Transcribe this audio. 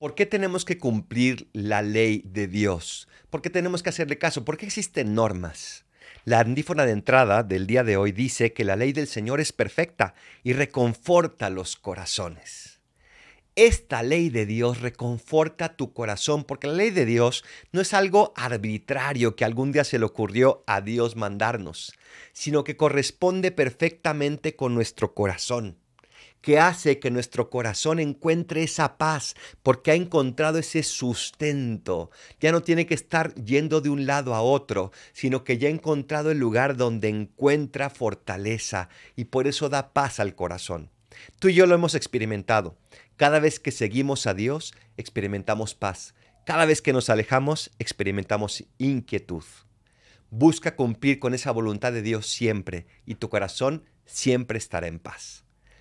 ¿Por qué tenemos que cumplir la ley de Dios? ¿Por qué tenemos que hacerle caso? ¿Por qué existen normas? La antífona de entrada del día de hoy dice que la ley del Señor es perfecta y reconforta los corazones. Esta ley de Dios reconforta tu corazón porque la ley de Dios no es algo arbitrario que algún día se le ocurrió a Dios mandarnos, sino que corresponde perfectamente con nuestro corazón que hace que nuestro corazón encuentre esa paz, porque ha encontrado ese sustento. Ya no tiene que estar yendo de un lado a otro, sino que ya ha encontrado el lugar donde encuentra fortaleza y por eso da paz al corazón. Tú y yo lo hemos experimentado. Cada vez que seguimos a Dios, experimentamos paz. Cada vez que nos alejamos, experimentamos inquietud. Busca cumplir con esa voluntad de Dios siempre y tu corazón siempre estará en paz.